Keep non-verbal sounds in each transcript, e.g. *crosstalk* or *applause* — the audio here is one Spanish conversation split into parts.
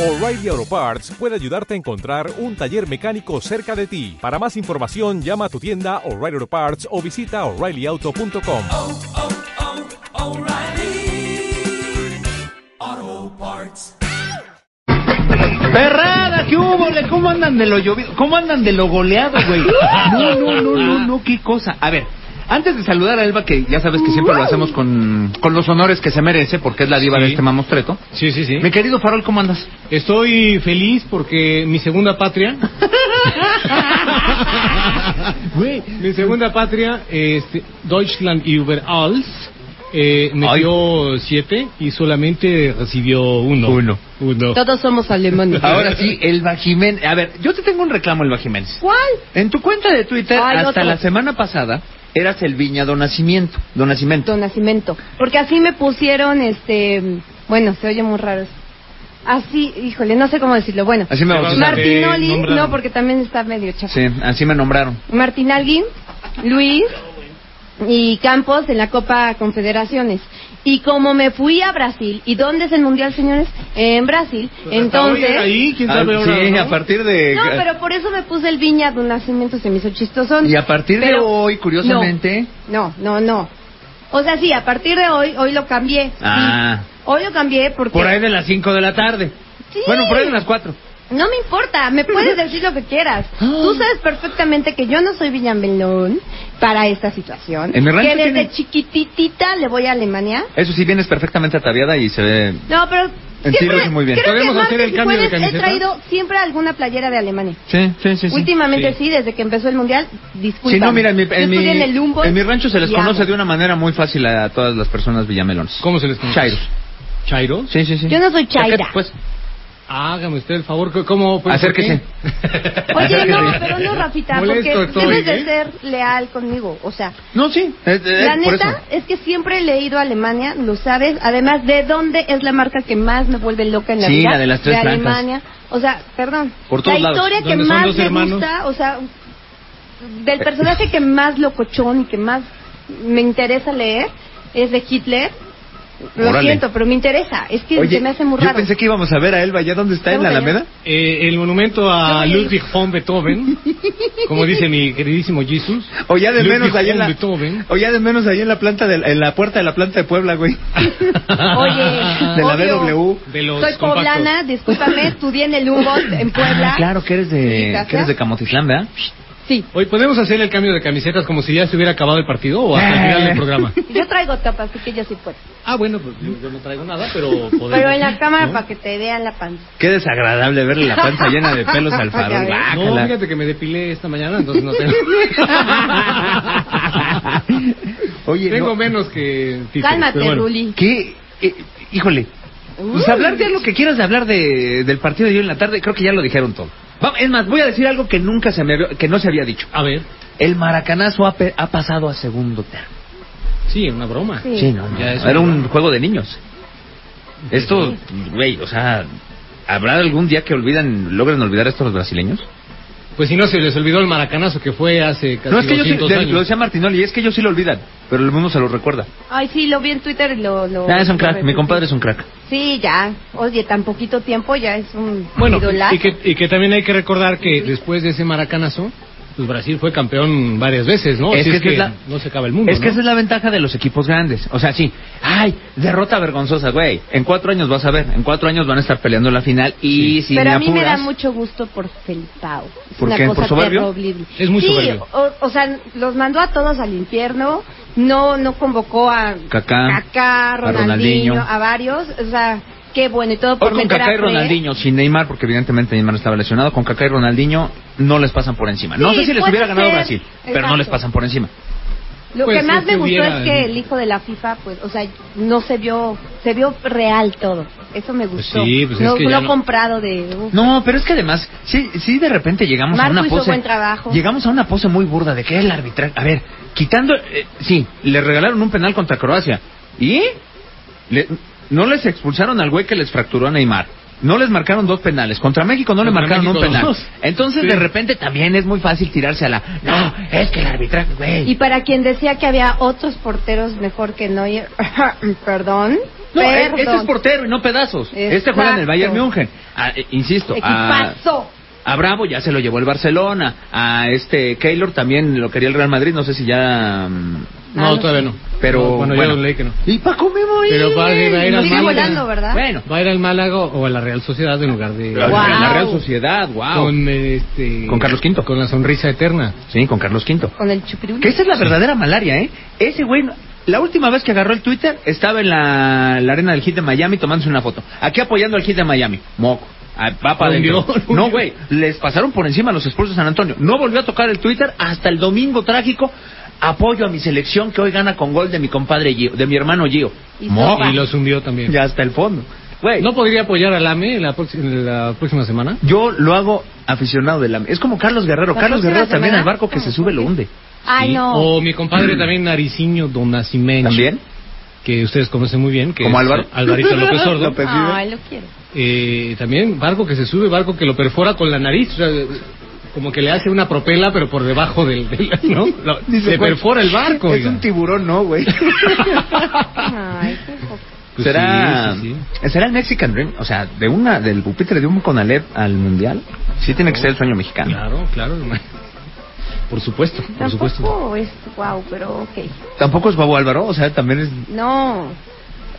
O'Reilly Auto Parts puede ayudarte a encontrar un taller mecánico cerca de ti. Para más información, llama a tu tienda O'Reilly Auto Parts o visita oreillyauto.com. oh, oh, Parts. Perrada, ¿qué hubo? ¿Cómo andan de lo llovido? ¿Cómo andan de lo goleado, güey? *laughs* No, no, no, no, no, qué cosa. A ver, antes de saludar a Elba, que ya sabes que siempre lo hacemos con, con los honores que se merece, porque es la diva Sí. de este mamostreto. Sí, sí, sí. Mi querido Farol, ¿cómo andas? Estoy feliz porque mi segunda patria. *laughs* Mi segunda patria, este, Deutschland über alles, eh, metió siete y solamente recibió uno. Uno. Uno. Todos somos alemanes. Ahora sí, Elba Jiménez. A ver, yo te tengo un reclamo, Elba Jiménez. ¿Cuál? En tu cuenta de Twitter, Ay, hasta otro. la semana pasada, eras el Viña Don Nacimiento. Don Nacimiento. Don Nacimiento. Porque así me pusieron, este, bueno, se oye muy raro. Así, híjole, no sé cómo decirlo. Bueno, Así me. Martinoli, no, porque también está medio chafa. Sí, así me nombraron. Martín Alguín, Luis y Campos en la Copa Confederaciones. Y como me fui a Brasil, ¿y dónde es el Mundial, señores? En Brasil. Pues Entonces... ahí, quién Ah, sabe ahora, sí, ¿no? a partir de... No, pero por eso me puse el Viña de un nacimiento, se me hizo chistosón. Y a partir de Pero- hoy, curiosamente... No, no, no. O sea, sí, a partir de hoy, hoy lo cambié. sí. Ah. Hoy lo cambié porque... Por ahí de las 5 de la tarde. Sí. Bueno, por ahí de las 4. No me importa, me puedes *laughs* decir lo que quieras. Tú sabes perfectamente que yo no soy Villamelón para esta situación. En mi rancho que desde tiene- chiquititita le voy a Alemania. Eso sí, vienes perfectamente ataviada y se ve... No, pero En ti siempre, muy bien. creo ¿Podemos que hacer el cambio de he camiseta? traído siempre alguna playera de Alemania. Sí, sí, sí. sí. Últimamente Sí. sí. desde que empezó el mundial, disculpa. Sí, no, mira, en mi, en, mi, el Humboldt en mi rancho se les y conoce amo. de una manera muy fácil a todas las personas villamelones. ¿Cómo se les conoce? Chairos. ¿Chairos? Sí, sí, sí. Yo no soy chaira. Chaqueta, Pues, Hágame usted el favor, ¿cómo? pues, Acérquese. *laughs* Oye, no, pero no, Rafita, Molesto porque estoy, debes de ser leal conmigo. O sea, no, sí. eh, eh, la neta es que siempre he leído a Alemania, lo sabes. Además, ¿de dónde es la marca que más me vuelve loca en la Sí, vida? la de las tres blancas. Alemania. O sea, perdón. Por todos la lados. historia que más me hermanos. gusta, o sea, del personaje que más locochón y que más me interesa leer es de Hitler. Lo Órale. siento, pero me interesa. Es que Oye, se me hace muy yo raro. pensé que íbamos a ver a Elba. ¿Ya dónde está? ¿En la. Alameda? Eh, el monumento a Yo- Ludwig von Beethoven, como dice mi queridísimo Jesus. O ya de Ludwig menos ahí en von la... Beethoven. O ya de menos ahí en la planta de, en la puerta de la planta de Puebla, güey. *laughs* Oye, De la obvio. DW. De los Soy compactos. poblana, discúlpame, estudié en el Humboldt, en Puebla. Ah, claro, que eres ¿Mi de, casa? que eres de Camotitlán, ¿verdad? Sí. Hoy podemos hacer el cambio de camisetas como si ya se hubiera acabado el partido o hasta el final del programa. *laughs* Yo traigo tapa, así que yo sí puedo. Ah, bueno, pues yo, yo no traigo nada, pero podemos. Pero en la cámara ¿no? para que te vean la panza. Qué desagradable verle la panza llena de *laughs* pelos al farol. No, fíjate que me depilé esta mañana, entonces no tengo. *laughs* Oye, tengo no, menos que. Cálmate, bueno. Ruli. ¿qué? Eh, híjole, pues hablar de lo que quieras de hablar de, del partido de hoy en la tarde, creo que ya lo dijeron todo. Es más, voy a decir algo que nunca se me había- que no se había dicho. A ver, El maracanazo ha, pe- ha pasado a segundo término. sí, una broma. Sí. no, no, Ya es Era un juego de niños. Esto, güey, o sea, ¿habrá algún día que olvidan, logren olvidar esto los brasileños? Pues si no se les olvidó el maracanazo que fue hace casi no, es que yo sí, 200 de- años. lo decía Martinoli, es que ellos sí lo olvidan, pero el mundo se lo recuerda. Ay, sí, lo vi en Twitter y lo... lo Ah, es un crack, mi compadre es un crack. Sí, ya. Oye, tan poquito tiempo ya es un Bueno, idolazo. y que, y que también hay que recordar que después de ese maracanazo, pues Brasil fue campeón varias veces, ¿no? Es Así que es esa que es la- no se acaba el mundo. Es que ¿no? esa es la ventaja de los equipos grandes. O sea, sí. Ay, derrota vergonzosa, güey. En cuatro años vas a ver. En cuatro años van a estar peleando la final. Y si Pero me a mí me da mucho gusto por Felipao. Es ¿Por una qué? ¿Por cosa soberbio? terrible. Es muy sí, soberbio. O, o sea, los mandó a todos al infierno. No no convocó a Kaká, Kaká, a Ronaldinho, Ronaldinho. a varios. O sea, qué bueno y todo por Hoy con Kaká y. Ronaldinho, sin Neymar, porque evidentemente Neymar estaba lesionado, con Kaká y Ronaldinho no les pasan por encima. no sé si les hubiera ganado ser. Brasil, pero no les pasan por encima. Lo Pues que más es me que gustó es que el hijo de la FIFA, pues, o sea, no se vio, se vio real todo. Eso me Pues gustó. sí, pues es no, que no no- comprado de. uf. No, pero es que además, sí, sí de repente llegamos Marco a una pose. buen trabajo. Llegamos a una pose muy burda de que el arbitraje. A ver, quitando. eh, sí, le regalaron un penal contra Croacia. ¿Y? Le- no les expulsaron al güey que les fracturó a Neymar. No les marcaron dos penales. Contra México no le marcaron un penal. dos. *laughs* Entonces, Sí. de repente también es muy fácil tirarse a la. No, es que el arbitraje, güey. Y para quien decía que había otros porteros mejor que Neuer, *laughs* perdón, No, Perdón. este es portero y no pedazos. Este juega en el. Bayern München. Ah, eh, insisto, Equipazo. a Bravo ya se lo llevó el Barcelona. A este Keylor también lo quería el Real Madrid. No sé si ya. No, Ah, todavía no. Pero, No, bueno, bueno. yo leí que no. ¿Y Paco Memo? Pero va a ir- va a ir al Málaga. volando, ¿verdad? Bueno, Va a ir al Málaga o a la Real Sociedad en lugar de... la- Wow. la Real Sociedad, wow. Con, este, Con Carlos V. Con la sonrisa eterna. Sí, con Carlos V. Con el chupirul. Que esa es la verdadera malaria, ¿eh? Ese güey, la última vez que agarró el Twitter, estaba en la, la arena del Hit de Miami tomándose una foto. Aquí apoyando al Hit de Miami. Moco. Ah, Va para adentro. No, güey. Les pasaron por encima a los Spurs de San Antonio. No volvió a tocar el Twitter hasta el domingo trágico. Apoyo a mi selección que hoy gana con gol de mi compadre Gio, de mi hermano Gio. Y. Y los hundió también. Ya hasta el fondo. Güey, ¿No podría apoyar al AME la, la próxima semana? yo lo hago aficionado de la... Es como Carlos Guerrero. ¿La Carlos Guerrero también al barco que se sube lo hunde. Ay, Sí. no. O mi compadre también Nariciño Don Nacimiento. ¿También? Que ustedes conocen muy bien. Que Como Álvaro. Alvarito López Sordo. López. *laughs* Ay, lo quiero. Eh, también barco que se sube, barco que lo perfora con la nariz. o sea, como que le hace una propela, pero por debajo del... del- ¿no? Lo- *laughs* Dice, le güey, perfora el barco. Es oiga. un tiburón, ¿no, güey? *laughs* Ay, qué poco. Pues será, sí, sí, será el Mexican Dream, o sea, de una del pupitre de un Conalep al mundial. Sí tiene que ser el sueño mexicano. Claro, claro. Por supuesto, por supuesto. Tampoco es wow, pero ok. Tampoco es Babo Álvaro, o sea, también es No.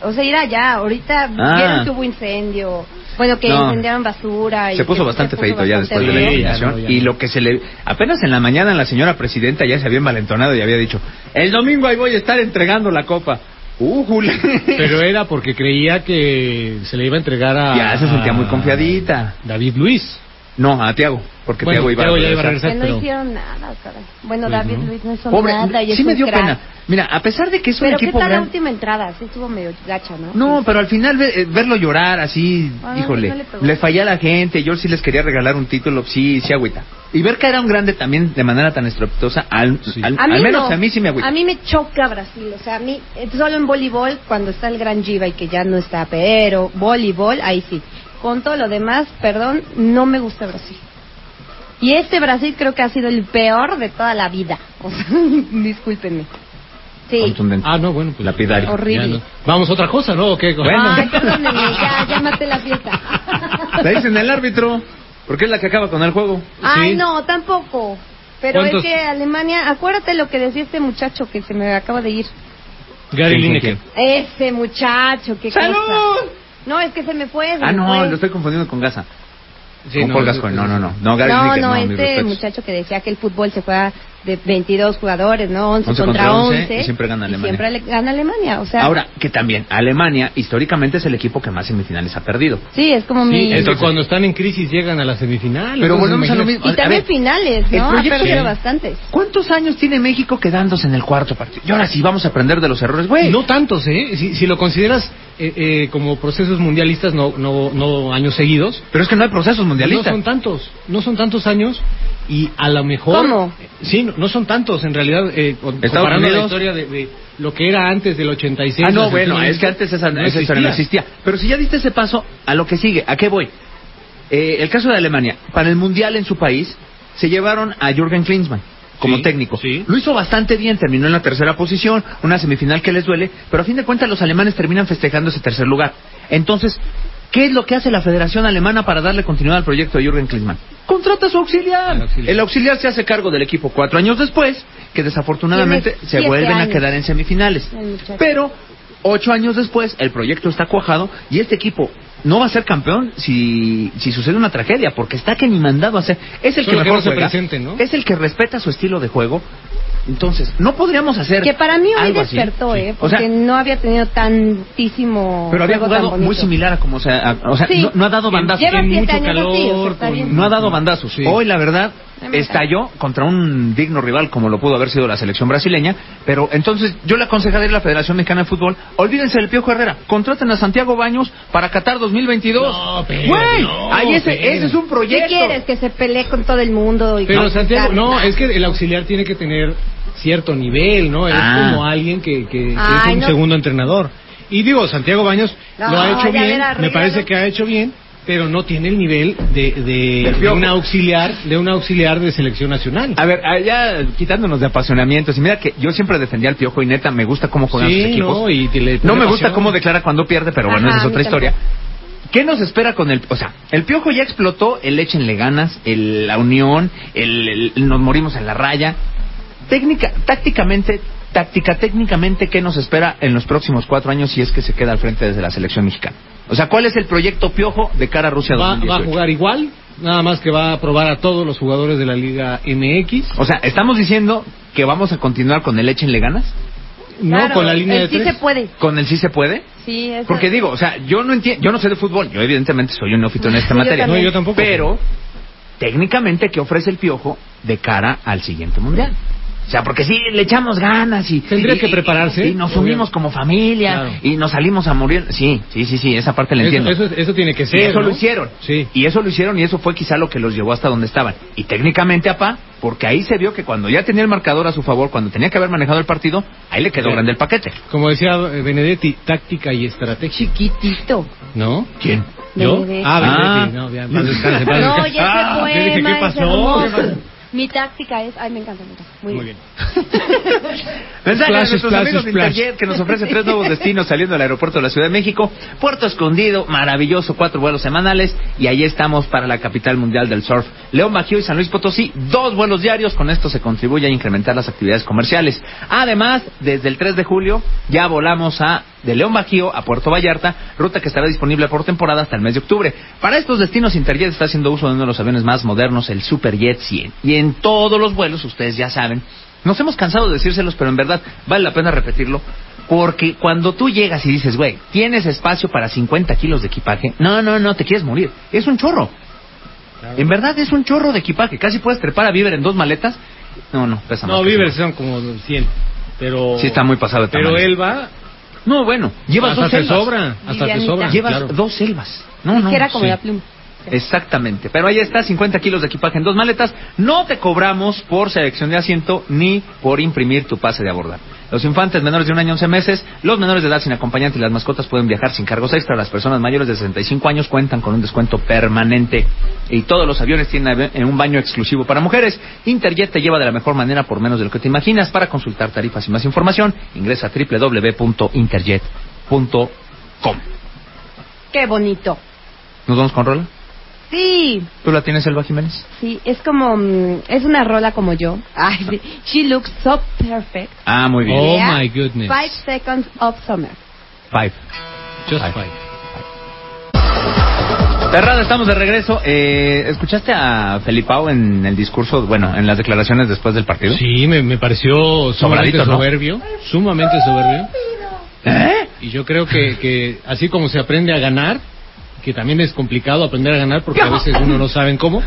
O sea, ir allá. Ahorita Ah. vieron que hubo incendio. Bueno, que No. incendiaron basura. Y se puso bastante puso feito ya después de la feo. Sí, eliminación no, y lo que se le apenas en la mañana la señora presidenta ya se había envalentonado y había dicho, "El domingo ahí voy a estar entregando la copa." Uh. Pero *laughs* era porque creía que se le iba a entregar a... Ya se sentía muy confiadita. David Luis. No, a Tiago, porque Bueno, Tiago iba, a ya iba a regresar. Que no pero- hicieron nada, caray. Bueno, Pues David no. Luis no hizo Pobre, nada. Y es sí me dio crack. pena. Mira, a pesar de que es un Pero qué equipo tal la gran- última entrada, sí estuvo medio gacha, ¿no? No, Sí. pero al final ve- eh, verlo llorar así, Ah, híjole, no le le, fallé a la gente, yo sí les quería regalar un título, sí, sí agüita. Y ver que era un grande también de manera tan estrepitosa, al, Sí. al, A mí al menos no. a mí sí me agüita. A mí me choca Brasil, o sea, a mí, eh, solo en voleibol, cuando está el gran Giva y que ya no está, pero voleibol, ahí sí. Con todo lo demás, perdón, no me gusta Brasil. Y este Brasil creo que ha sido el peor de toda la vida. *laughs* O sea, discúlpenme. Sí. Contundente. Ah, no, bueno. Pues, Lapidario. Horrible. ya no. Vamos a otra cosa, ¿no? ¿O qué? Bueno. Ay, perdónenme, ya, ya maté la fiesta. La dicen el árbitro, porque es la que acaba con el juego. Ay, Sí. no, tampoco. Pero ¿Cuántos? es que Alemania, acuérdate lo que decía este muchacho que se me acaba de ir. Gary ¿Quién, quién, Lineker. Ese muchacho, qué ¡Salud! cosa. No, es que se me fue. se Ah, me no, fue. lo estoy confundiendo con Gaza. Sí, con no, Paul Gascoigne, no, no, no. No, Gary No, no, mis este muchacho que decía que el fútbol se juega de 22 jugadores, ¿no? 11, 11 contra contra 11, 11. y siempre gana y Alemania. siempre gana Alemania, o sea. Ahora, que también Alemania históricamente es el equipo que más semifinales ha perdido. Sí, es como Sí, mi... es que cuando están en crisis llegan a la semifinal. Pero entonces, volvemos a lo mismo. y también finales, ¿no? Ha perdido Sí. bastantes. ¿Cuántos años tiene México quedándose en el cuarto partido? Y ahora sí vamos a aprender de los errores, güey. No tantos, ¿eh? Si, si lo consideras eh, eh, como procesos mundialistas, no, no, no años seguidos. Pero es que no hay procesos mundialistas. No son tantos, no son tantos años y a lo mejor... ¿Cómo? Sí, no, no son tantos en realidad, eh, comparando la historia de, de lo que era antes del 86. Ah, no, bueno, es que antes esa, no esa historia no existía. Pero si ya diste ese paso, a lo que sigue, ¿a qué voy? Eh, el caso de Alemania, para el Mundial en su país, se llevaron a Jürgen Klinsmann como Sí, técnico. sí. Lo hizo bastante bien, terminó en la tercera posición, una semifinal que les duele, pero a fin de cuentas los alemanes terminan festejando ese tercer lugar. Entonces, ¿qué es lo que hace la Federación Alemana para darle continuidad al proyecto de Jürgen Klinsmann? Contrata a su auxiliar. El auxiliar. El auxiliar se hace cargo del equipo cuatro años después, que desafortunadamente se vuelven a quedar en semifinales. Pero ocho años después el proyecto está cuajado y este equipo no va a ser campeón si, si sucede una tragedia, porque está que ni mandado a hacer. Es el que Solo que mejor no se presente, ¿no? es el que respeta su estilo de juego. Entonces, no podríamos hacer Que para mí hoy así. despertó, ¿eh? O Porque sea, no había tenido tantísimo. pero había juego jugado muy similar a como se ha- a- o sea, Sí. no, no ha dado bandazos. Lleva siete mucho años así, o sea, calor, está con- bien. No ha dado bandazos. Sí. Hoy, la verdad, estalló contra un digno rival como lo pudo haber sido la selección brasileña. Pero entonces, yo le aconsejaría a la Federación Mexicana de Fútbol, olvídense del Piojo Herrera, contraten a Santiago Baños para Qatar 2022. No, pero Güey, no, ahí ese, pero. ese es un ¿Qué proyecto. quieres? Que se pelee con todo el mundo. Y Pero Santiago, no, es que el auxiliar tiene que tener cierto nivel, ¿no? Es Ah. como alguien que, que- que Ay, es un no. segundo entrenador. Y digo, Santiago Baños No, lo ha hecho bien, verá, me parece que ha hecho bien, pero no tiene el nivel de, de, un auxiliar, de un auxiliar de selección nacional. A ver, ah, ya quitándonos de apasionamientos, y mira que yo siempre defendía al Piojo y neta me gusta cómo juegan Sí, sus equipos. no, y te le No pone me gusta cómo declara cuando pierde, pero bueno, Ajá, esa es otra historia. ¿Qué nos espera con el, o sea, el Piojo ya explotó, el échenle ganas, el, la unión, el, el- nos morimos en la raya. Técnica, tácticamente, táctica, técnicamente, ¿qué nos espera en los próximos cuatro años si es que se queda al frente desde la selección mexicana? O sea, ¿cuál es el proyecto Piojo de cara a Rusia Va, va a 2018? jugar igual, nada más que va a probar a todos los jugadores de la Liga MX. O sea, ¿estamos diciendo que vamos a continuar con el échenle ganas? No Claro, con la línea el de sí tres. se puede. ¿Con el sí se puede? Sí, eso- Porque digo, o sea, yo no entiendo, yo no sé de fútbol, yo evidentemente soy un neófito en esta *laughs* materia. también. No, yo tampoco. Pero, técnicamente, ¿qué ofrece el Piojo de cara al siguiente mundial? O sea, porque sí, le echamos ganas y... Tendría y- que y- prepararse. Y, nos unimos como familia Claro. y nos salimos a morir. Sí, sí, sí, sí, esa parte la Eso, entiendo. eso, eso tiene que y ser. eso ¿no? lo hicieron. Sí. Y eso lo hicieron y eso fue quizá lo que los llevó hasta donde estaban. Y técnicamente, apá, porque ahí se vio que cuando ya tenía el marcador a su favor, cuando tenía que haber manejado el partido, ahí le quedó Sí. grande el paquete. Como decía eh, Benedetti, táctica y estrategia. Chiquitito. ¿no? ¿Quién? ¿Yo? Benedetti. Ah, Ah. Benedetti. No, ya, descanse, No, ya Ah, se yo dije, poema, ¿qué es pasó? Mi táctica es... Ay, me encanta, me encanta. Muy, Muy bien. bien. *laughs* Mensaje a nuestros amigos de. Interjet que nos ofrece tres nuevos destinos saliendo del aeropuerto de la Ciudad de México. Puerto Escondido, maravilloso, cuatro vuelos semanales. Y ahí estamos para la capital mundial del surf. León Bajío y San Luis Potosí, dos vuelos diarios. Con esto se contribuye a incrementar las actividades comerciales. Además, desde el 3 de julio ya volamos a de León Bajío a Puerto Vallarta, ruta que estará disponible por temporada hasta el mes de octubre. Para estos destinos, Interjet está haciendo uso de uno de los aviones más modernos, el Superjet 100. Y en todos los vuelos, ustedes ya saben, nos hemos cansado de decírselos, pero en verdad vale la pena repetirlo. Porque cuando tú llegas y dices, güey, tienes espacio para 50 kilos de equipaje, no, no, no, te quieres morir. Es un chorro. En verdad es un chorro de equipaje. Casi puedes trepar a Viver en dos maletas. No, no, pesa más. No, eso. son como 100. Pero... Sí está muy pasado de Pero él va... No, bueno, llevas hasta dos te selvas. sobra. Hasta te sobra. Llevas claro. dos selvas. No, no. Como sí. la pluma. Exactamente. Pero ahí está, 50 kilos de equipaje en dos maletas. No te cobramos por selección de asiento ni por imprimir tu pase de abordar. Los infantes menores de un año 11 meses, los menores de edad sin acompañante y las mascotas pueden viajar sin cargos extra. Las personas mayores de 65 años cuentan con un descuento permanente. Y todos los aviones tienen en un baño exclusivo para mujeres. Interjet te lleva de la mejor manera por menos de lo que te imaginas. Para consultar tarifas y más información, ingresa a www.interjet.com. Qué bonito. ¿Nos vamos con Rola? Sí, ¿Tú la tienes, Elba Jiménez? sí, es como... mm, Es una rola como yo. Ay, sí. *laughs* She looks so perfect. Ah, muy bien. Oh, Yeah. my goodness. Five seconds of summer. Five. Just Ay. five. Terrada, estamos de regreso. Eh, ¿Escuchaste a Felipao en el discurso, bueno, en las declaraciones después del partido? Sí, me, me pareció sumamente Sobradito, ¿no? soberbio. Sumamente soberbio. ¿Eh? Y yo creo que, que así como se aprende a ganar, que también es complicado aprender a ganar porque a veces uno no sabe cómo,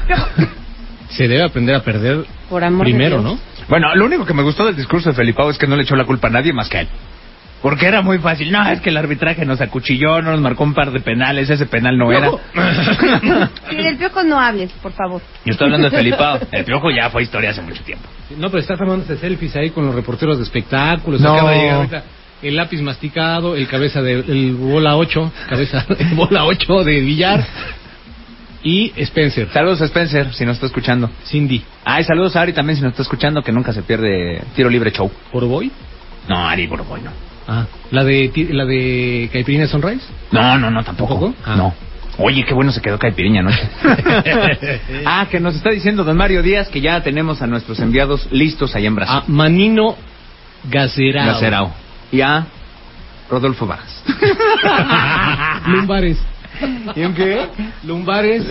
se debe aprender a perder Por amor de primero. ¿no? Bueno, lo único que me gustó del discurso de Felipao es que no le echó la culpa a nadie más que a él. Porque era muy fácil. No, es que el arbitraje nos acuchilló, no nos marcó un par de penales, ese penal no era. *laughs* Sí, del piojo no hables, por favor. Yo estoy hablando de Felipao. El piojo ya fue historia hace mucho tiempo. No, pero está tomándose selfies ahí con los reporteros de espectáculos. No. Acaba de llegar ahorita el lápiz masticado, el cabeza de el bola 8, cabeza el *laughs* bola 8 de billar y Spencer, Saludos a Spencer, si nos está escuchando. Cindy, Ay, saludos a Ari también, si nos está escuchando, que nunca se pierde tiro libre show. Poroboy. No, Ari Borboy, no. Ah, la de la de Caipirinha Sunrise. No, no, no, tampoco. ¿Tampoco? Ah. No. Oye, qué bueno se quedó Caipiriña anoche. *laughs* ah, que nos está diciendo don Mario Díaz que ya tenemos a nuestros enviados listos allá en Brasil. A Manino Gacerao. Gacerao. Y a Rodolfo Vargas. *laughs* Lumbares. ¿Y en qué? Lumbares,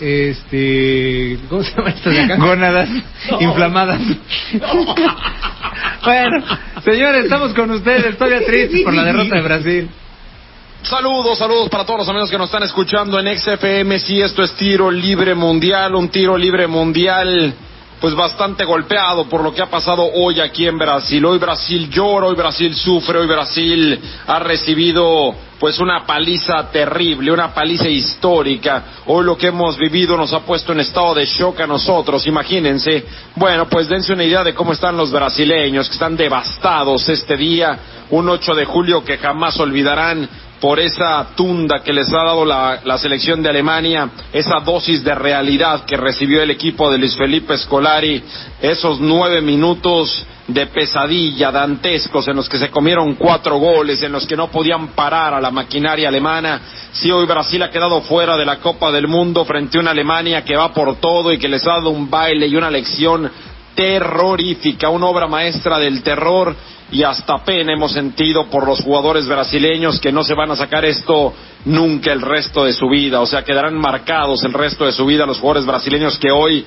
este, ¿cómo se llama esto de acá? Gónadas No. inflamadas. bueno, señores, estamos con ustedes. Todavía tristes por la derrota de Brasil. Saludos, saludos para todos los amigos que nos están escuchando en XFM. Sí, esto es tiro libre mundial, un tiro libre mundial, pues bastante golpeado por lo que ha pasado hoy aquí en Brasil. Hoy Brasil llora, hoy Brasil sufre, hoy Brasil ha recibido pues una paliza terrible, una paliza histórica. Hoy lo que hemos vivido nos ha puesto en estado de shock a nosotros, imagínense. Bueno, pues dense una idea de cómo están los brasileños, que están devastados este día, un 8 de julio que jamás olvidarán por esa tunda que les ha dado la, selección de Alemania, esa dosis de realidad que recibió el equipo de Luis Felipe Scolari, esos nueve minutos de pesadilla, dantescos, en los que se comieron cuatro goles, en los que no podían parar a la maquinaria alemana. Si hoy Brasil ha quedado fuera de la Copa del Mundo frente a una Alemania que va por todo y que les ha dado un baile y una lección terrorífica, una obra maestra del terror y hasta pena hemos sentido por los jugadores brasileños que no se van a sacar esto nunca el resto de su vida, o sea, quedarán marcados el resto de su vida los jugadores brasileños que hoy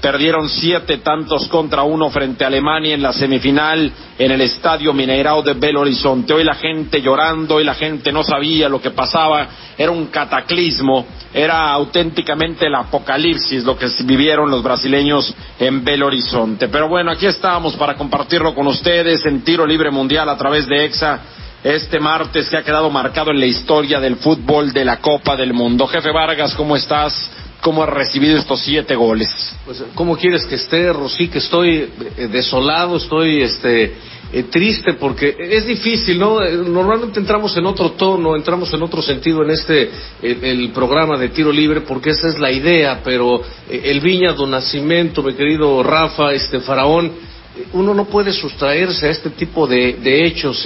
Perdieron siete tantos contra uno frente a Alemania en la semifinal en el estadio Mineirao de Belo Horizonte. Hoy la gente llorando, hoy la gente no sabía lo que pasaba, era un cataclismo, era auténticamente el apocalipsis lo que vivieron los brasileños en Belo Horizonte. Pero bueno, aquí estamos para compartirlo con ustedes en tiro libre mundial a través de EXA este martes que ha quedado marcado en la historia del fútbol de la Copa del Mundo. Jefe Vargas, ¿cómo estás? Cómo ha recibido estos siete goles. Pues, ¿cómo quieres que esté, Rosy? Que estoy eh, desolado, estoy este, eh, triste porque es difícil, ¿no? Eh, normalmente entramos en otro tono, entramos en otro sentido en este, el programa de tiro libre porque esa es la idea, pero el Viña, Don Nacimiento, mi querido Rafa, este Faraón, uno no puede sustraerse a este tipo de, de hechos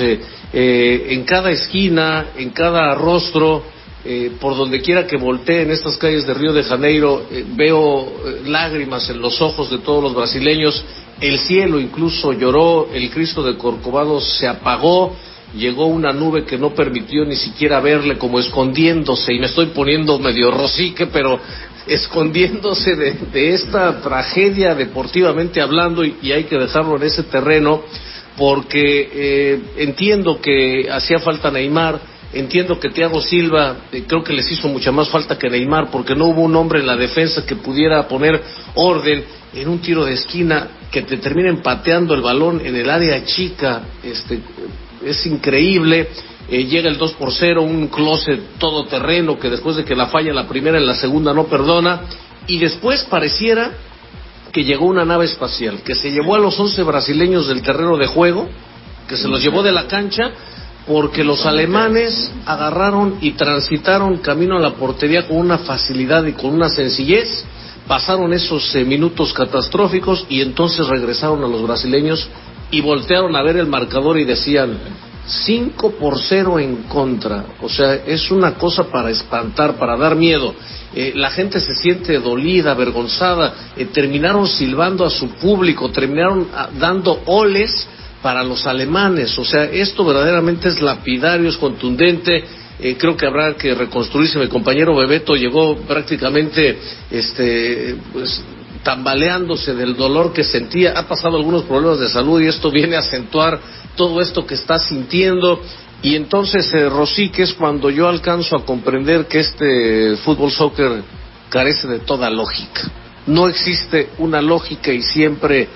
en cada esquina, en cada rostro, eh, por donde quiera que voltee en estas calles de Río de Janeiro, eh, veo eh, lágrimas en los ojos de todos los brasileños. El cielo incluso lloró, el Cristo de Corcovado se apagó, llegó una nube que no permitió ni siquiera verle, como escondiéndose, y me estoy poniendo medio rosique, pero *laughs* escondiéndose de, esta tragedia deportivamente hablando, y, hay que dejarlo en ese terreno, porque entiendo que hacía falta Neymar, Entiendo que Thiago Silva eh, creo que les hizo mucha más falta que Neymar porque no hubo un hombre en la defensa que pudiera poner orden en un tiro de esquina que te terminen pateando el balón en el área chica. Este, es increíble. Eh, llega el 2 por 0, un closet todoterreno que después de que la falla la primera en la segunda no perdona. Y después pareciera que llegó una nave espacial, que se llevó a los 11 brasileños del terreno de juego, que se los llevó de la cancha porque los alemanes agarraron y transitaron camino a la portería con una facilidad y con una sencillez, pasaron esos eh, minutos catastróficos y entonces regresaron a los brasileños y voltearon a ver el marcador y decían 5 por 0 en contra. O sea, es una cosa para espantar, para dar miedo. Eh, la gente se siente dolida, avergonzada, eh, terminaron silbando a su público, terminaron ah, dando oles para los alemanes. O sea, esto verdaderamente es lapidario, es contundente. Eh, creo que habrá que reconstruirse. Mi compañero Bebeto llegó prácticamente este, pues, tambaleándose del dolor que sentía. Ha pasado algunos problemas de salud y esto viene a acentuar todo esto que está sintiendo. Y entonces, eh, Rosí, que es cuando yo alcanzo a comprender que este fútbol soccer carece de toda lógica. No existe una lógica y siempre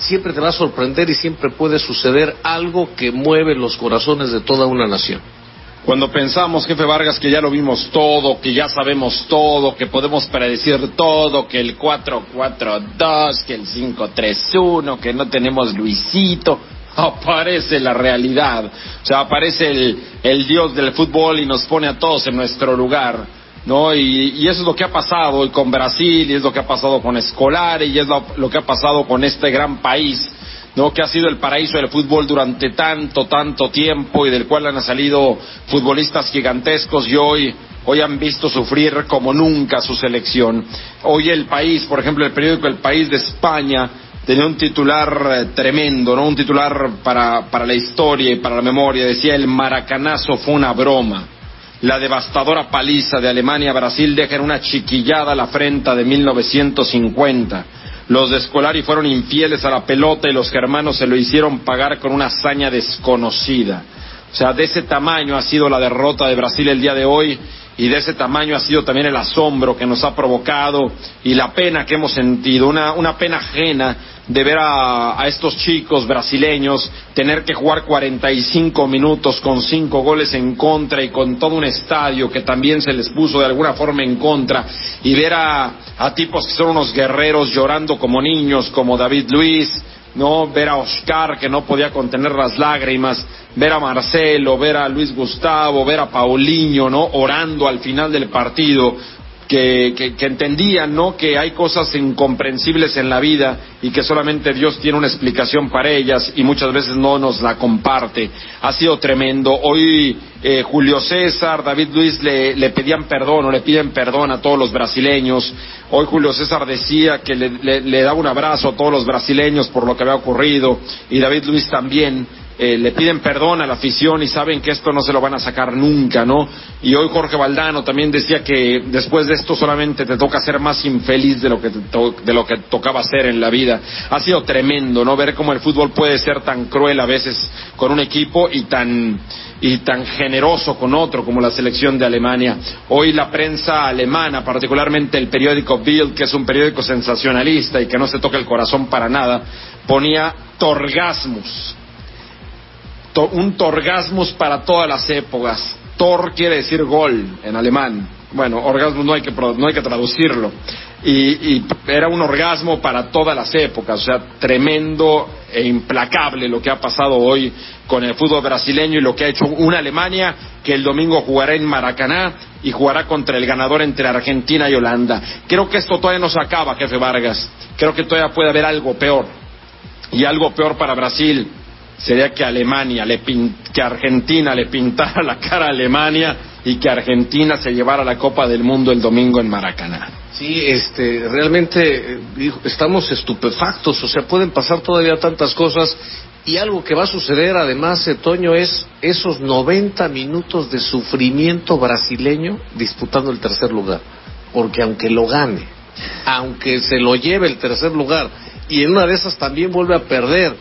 siempre te va a sorprender y siempre puede suceder algo que mueve los corazones de toda una nación. Cuando pensamos, jefe Vargas, que ya lo vimos todo, que ya sabemos todo, que podemos predecir todo, que el 4-4-2, que el 5-3-1, que no tenemos Luisito, *laughs* aparece la realidad. O sea, aparece el, el Dios del fútbol y nos pone a todos en nuestro lugar. ¿No? Y, eso es lo que ha pasado hoy con Brasil, y es lo que ha pasado con Escolari, y es lo, que ha pasado con este gran país, ¿no? Que ha sido el paraíso del fútbol durante tanto, tanto tiempo y del cual han salido futbolistas gigantescos y hoy, hoy han visto sufrir como nunca su selección. Hoy el país, por ejemplo, el periódico El País de España, tenía un titular eh, tremendo, ¿no? Un titular para, para la historia y para la memoria. Decía, el maracanazo fue una broma. La devastadora paliza de Alemania a Brasil deja en una chiquillada la afrenta de 1950. Los de Scolari fueron infieles a la pelota y los germanos se lo hicieron pagar con una hazaña desconocida. O sea, de ese tamaño ha sido la derrota de Brasil el día de hoy y de ese tamaño ha sido también el asombro que nos ha provocado y la pena que hemos sentido, una, una pena ajena de ver a, estos chicos brasileños tener que jugar 45 minutos con cinco goles en contra y con todo un estadio que también se les puso de alguna forma en contra y ver a, a tipos que son unos guerreros llorando como niños, como David Luis, ¿no? Ver a Oscar que no podía contener las lágrimas, ver a Marcelo, ver a Luis Gustavo, ver a Paulinho, ¿no? Orando al final del partido que, entendían ¿no? que hay cosas incomprensibles en la vida y que solamente Dios tiene una explicación para ellas y muchas veces no nos la comparte. Ha sido tremendo. Hoy eh, Julio César, David Luis le, le, pedían perdón o le piden perdón a todos los brasileños. Hoy Julio César decía que le, le, le daba un abrazo a todos los brasileños por lo que había ocurrido y David Luis también eh, le piden perdón a la afición y saben que esto no se lo van a sacar nunca, ¿no? Y hoy Jorge Valdano también decía que después de esto solamente te toca ser más infeliz de lo que, de lo que tocaba ser en la vida. Ha sido tremendo, ¿no? Ver cómo el fútbol puede ser tan cruel a veces con un equipo y tan, y tan generoso con otro como la selección de Alemania. Hoy la prensa alemana, particularmente el periódico Bild, que es un periódico sensacionalista y que no se toca el corazón para nada, ponía torgasmus un torgasmus para todas las épocas. Tor quiere decir gol en alemán. Bueno, orgasmo no hay que, no hay que traducirlo. Y, y, era un orgasmo para todas las épocas, o sea, tremendo e implacable lo que ha pasado hoy con el fútbol brasileño y lo que ha hecho una Alemania que el domingo jugará en Maracaná y jugará contra el ganador entre Argentina y Holanda. Creo que esto todavía no se acaba, jefe Vargas. Creo que todavía puede haber algo peor. Y algo peor para Brasil sería que Alemania, le pin, que Argentina le pintara la cara a Alemania y que Argentina se llevara la Copa del Mundo el domingo en Maracaná. Sí, este, realmente eh, estamos estupefactos, o sea, pueden pasar todavía tantas cosas y algo que va a suceder además, Toño, es esos 90 minutos de sufrimiento brasileño disputando el tercer lugar, porque aunque lo gane, aunque se lo lleve el tercer lugar y en una de esas también vuelve a perder,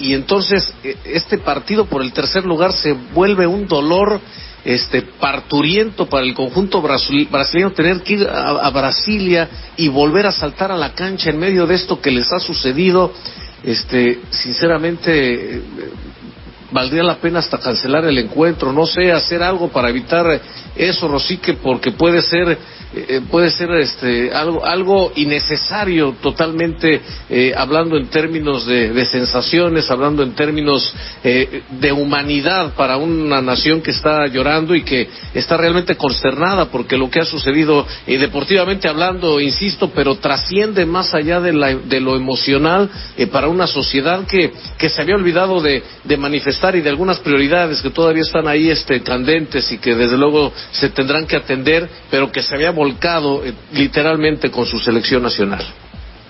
y entonces este partido por el tercer lugar se vuelve un dolor este parturiento para el conjunto brasileño tener que ir a, Brasilia y volver a saltar a la cancha en medio de esto que les ha sucedido. Este sinceramente valdría la pena hasta cancelar el encuentro no sé hacer algo para evitar eso Rosique porque puede ser eh, puede ser este algo algo innecesario totalmente eh, hablando en términos de, sensaciones hablando en términos eh, de humanidad para una nación que está llorando y que está realmente consternada porque lo que ha sucedido deportivamente hablando insisto pero trasciende más allá de, la, de lo emocional para una sociedad que, que se había olvidado de, manifestar y de algunas prioridades que todavía están ahí este candentes y que desde luego se tendrán que atender pero que se había volcado eh, literalmente con su selección nacional.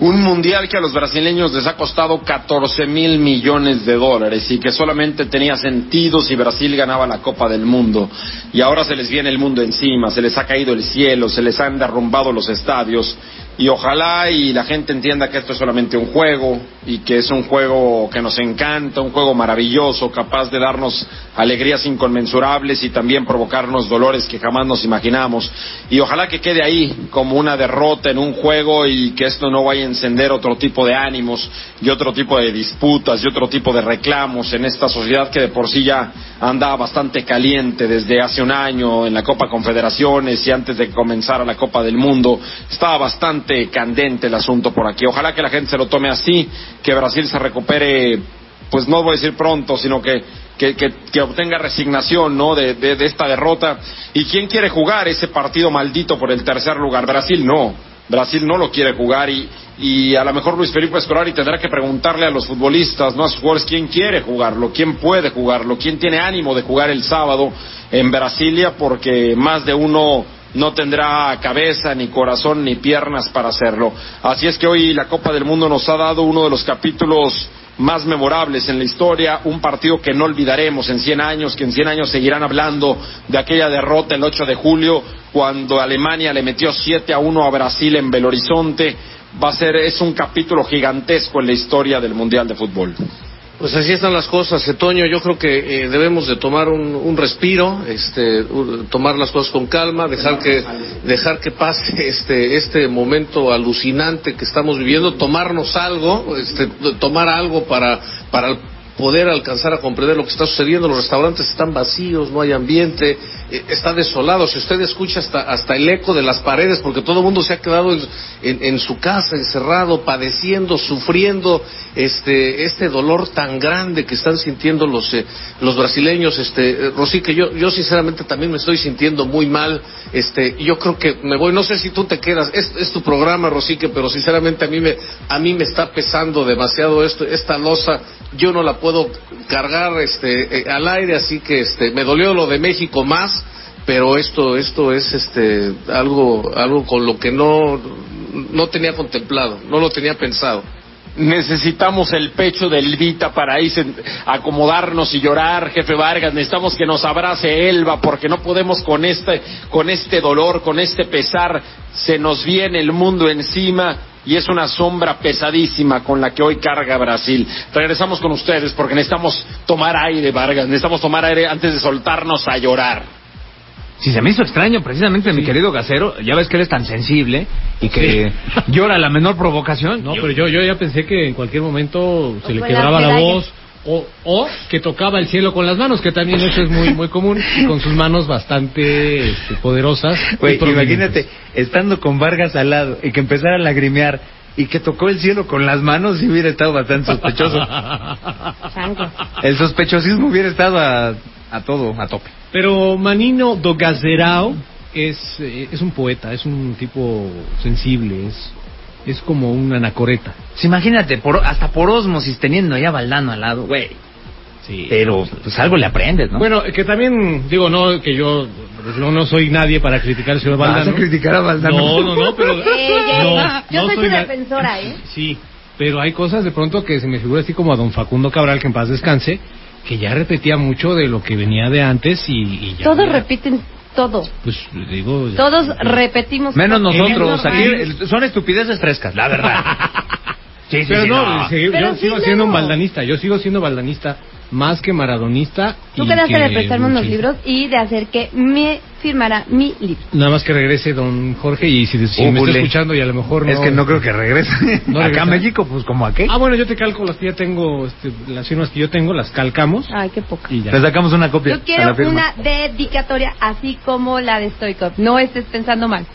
Un mundial que a los brasileños les ha costado 14 mil millones de dólares y que solamente tenía sentido si Brasil ganaba la Copa del Mundo. Y ahora se les viene el mundo encima, se les ha caído el cielo, se les han derrumbado los estadios. Y ojalá y la gente entienda que esto es solamente un juego y que es un juego que nos encanta, un juego maravilloso, capaz de darnos alegrías inconmensurables y también provocarnos dolores que jamás nos imaginamos. Y ojalá que quede ahí como una derrota en un juego y que esto no vaya a encender otro tipo de ánimos y otro tipo de disputas y otro tipo de reclamos en esta sociedad que de por sí ya anda bastante caliente desde hace un año en la Copa Confederaciones y antes de comenzar la Copa del Mundo. Estaba bastante candente el asunto por aquí. Ojalá que la gente se lo tome así, que Brasil se recupere, pues no voy a decir pronto, sino que, que, obtenga resignación ¿no? De, de, de, esta derrota. ¿Y quién quiere jugar ese partido maldito por el tercer lugar? Brasil no. Brasil no lo quiere jugar y, y a lo mejor Luis Felipe Escolari tendrá que preguntarle a los futbolistas, no a sus jugadores, quién quiere jugarlo, quién puede jugarlo, quién tiene ánimo de jugar el sábado en Brasilia, porque más de uno no tendrá cabeza, ni corazón, ni piernas para hacerlo. Así es que hoy la Copa del Mundo nos ha dado uno de los capítulos más memorables en la historia, un partido que no olvidaremos en 100 años, que en 100 años seguirán hablando de aquella derrota el 8 de julio, cuando Alemania le metió 7 a 1 a Brasil en Belo Horizonte. Va a ser, es un capítulo gigantesco en la historia del Mundial de Fútbol. Pues así están las cosas, Toño. Yo creo que eh, debemos de tomar un, respiro, este, tomar las cosas con calma, dejar que, dejar que pase *laughs* este, este momento alucinante que estamos viviendo, tomarnos algo, este, tomar algo para, para poder alcanzar a comprender lo que está sucediendo. Los restaurantes están vacíos, no hay ambiente, eh, está desolado. Si usted escucha hasta, hasta el eco de las paredes, porque todo el mundo se ha quedado en, en- su casa, encerrado, padeciendo, sufriendo este, este dolor tan grande que están sintiendo los, eh, los brasileños. Este, eh, yo, yo sinceramente también me estoy sintiendo muy mal. Este, yo creo que me voy, no sé si tú te quedas, es, es tu programa, Rosique, pero sinceramente a mí me, a mí me está pesando demasiado esto, esta losa, yo no la puedo cargar este, eh, al aire, así que este, me dolió lo de México más, pero esto, esto es este, algo, algo con lo que no, no tenía contemplado, no lo tenía pensado. Necesitamos el pecho del Vita para acomodarnos y llorar, jefe Vargas. Necesitamos que nos abrace Elba porque no podemos con este, con este dolor, con este pesar. Se nos viene el mundo encima y es una sombra pesadísima con la que hoy carga Brasil. Regresamos con ustedes porque necesitamos tomar aire, Vargas. Necesitamos tomar aire antes de soltarnos a llorar. Si se me hizo extraño, precisamente, mi querido Gacero, ya ves que él es tan sensible y que *laughs* llora la menor provocación. No, pero yo, yo ya pensé que en cualquier momento se le quebraba la voz o, o que tocaba el cielo con las manos, que también eso es muy muy común, y con sus manos bastante este, poderosas. y Güey, prominentes. imagínate, estando con Vargas al lado y que empezara a lagrimear y que tocó el cielo con las manos y hubiera estado bastante sospechoso. *laughs* El sospechosismo hubiera estado a, a todo, a tope. Pero Manino do Gazerao es, eh, es un poeta, es un tipo sensible, es, es como una anacoreta. Pues imagínate, por, hasta por osmosis teniendo allá a Valdano al lado, güey. Sí. Pero pues algo le aprendes, ¿no? Bueno, que también, digo, no, que yo no, no soy nadie para criticar al señor ¿Vas Valdano. a criticar a Valdano? No, no, no, pero... *laughs* Ey, ey, no, yo no soy tu defensora, ¿eh? Sí, pero hay cosas de pronto que se me figura así como a don Facundo Cabral, que en paz descanse, que ya repetía mucho de lo que venía de antes y, y ya... Todos repiten todo. Pues digo... ya- Todos repetimos. Menos todo. nosotros, Es aquí son estupideces frescas, la verdad. *laughs* Sí, sí, Pero sí, no, sí, Pero yo sí sigo siendo un baldanista, yo sigo siendo baldanista más que maradonista. Tú quedaste que de prestarme unos libros y de hacer que me firmara mi libro. Nada más que regrese don Jorge y si, si me está escuchando y a lo mejor no... Es que no creo que regrese. *laughs* ¿No Acá a México, pues como a qué. Ah, bueno, yo te calco las que ya tengo, este, las firmas que yo tengo, las calcamos Ay, qué poca. y ya. Le sacamos una copia Yo a quiero la firma. una dedicatoria así como la de Stoikov. No estés pensando mal.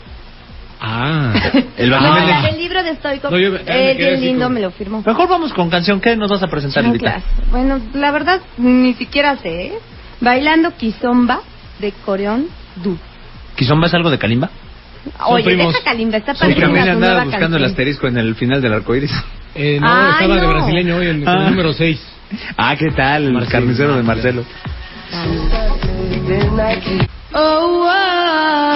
Ah. *laughs* El la le- del libro de Stoikov No, yo- me quedé bien así lindo, como- me lo firmó. Mejor vamos con canción. ¿Qué nos vas a presentar? Chanclas. Bueno, la verdad, ni siquiera sé. ¿eh? Bailando Kizomba de Coreón Du. ¿Kizomba es algo de Kalimba? Oye, primos. deja Kalimba, está Sí, padrísima también su andaba nueva buscando el canción. asterisco en el final del arco iris. *laughs* Eh, no, Ay, estaba de no. brasileño hoy en con el Ah. número 6. Ah, ¿qué tal? El Marcelo. carnicero de Marcelo. Oh, oh,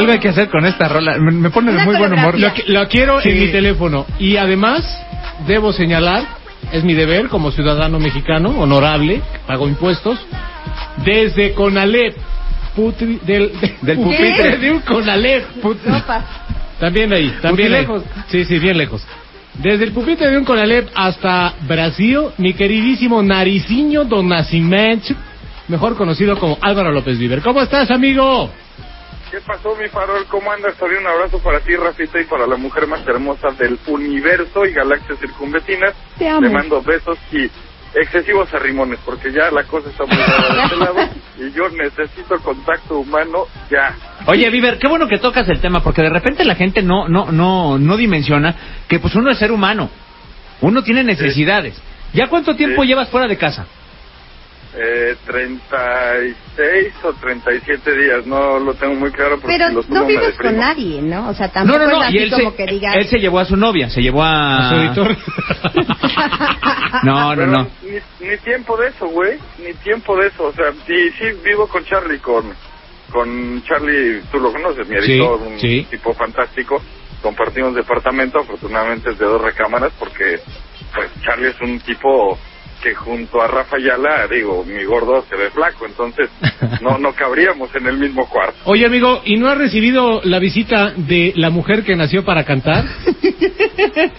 Algo hay que hacer con esta rola. Me, me pone de muy buen humor. Lo, qui- lo quiero Sí. en mi teléfono. Y además, debo señalar, es mi deber como ciudadano mexicano, honorable, que pago impuestos, desde Conalep, putri, del, *laughs* Del pupitre. de un Conalep, put- *laughs* también ahí, también ahí. lejos. Sí, sí, bien lejos. Desde el pupitre de un Conalep hasta Brasil, mi queridísimo Naricinho do Nascimento, mejor conocido como Álvaro López Viver. ¿Cómo estás, amigo? ¿Qué pasó, mi farol? ¿Cómo andas? También un abrazo para ti, Rafita, y para la mujer más hermosa del universo y galaxias circunvecinas. Te amo. Le mando besos y excesivos arrimones, porque ya la cosa está muy rara de este lado y yo necesito contacto humano ya. Oye, Viver, qué bueno que tocas el tema, porque de repente la gente no, no, no, no dimensiona que pues uno es ser humano. Uno tiene necesidades. ¿Ya cuánto tiempo Sí. llevas fuera de casa? Eh, 36 o 37 días, no lo tengo muy claro porque Pero no vives con nadie, ¿no? O sea, tampoco no, no. es así él como se, que digas... él se llevó a su novia, se llevó a... A su editor. *laughs* No, no, Pero no. Ni, ni tiempo de eso, güey. Ni tiempo de eso. O sea, sí, sí vivo con Charlie, con, con Charlie, tú lo conoces, mi Sí, editor, un sí. tipo fantástico. Compartimos departamento, afortunadamente es de dos recámaras, porque pues Charlie es un tipo que junto a Rafa Ayala, digo, mi gordo se ve flaco, entonces *laughs* no no cabríamos en el mismo cuarto. Oye, amigo, ¿y no has recibido la visita de la mujer que nació para cantar? *laughs*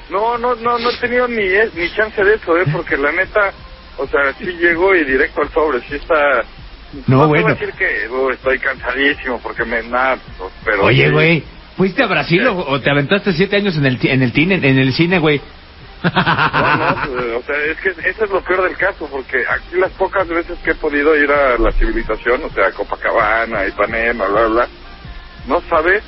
No, no, no, no he tenido ni, es- ni chance de eso, ¿eh? Porque la neta, o sea, sí llegó y directo al sobre, sí está... No, te voy bueno. a decir que uh, estoy cansadísimo porque me nada, pero... Oye, güey, ¿Fuiste a Brasil o, o te aventaste siete años en el, en el, tine- en el cine, güey? No, no, o sea, es que eso es lo peor del caso, porque aquí las pocas veces que he podido ir a la civilización, o sea, Copacabana, Ipanema, bla, bla, bla, no sabes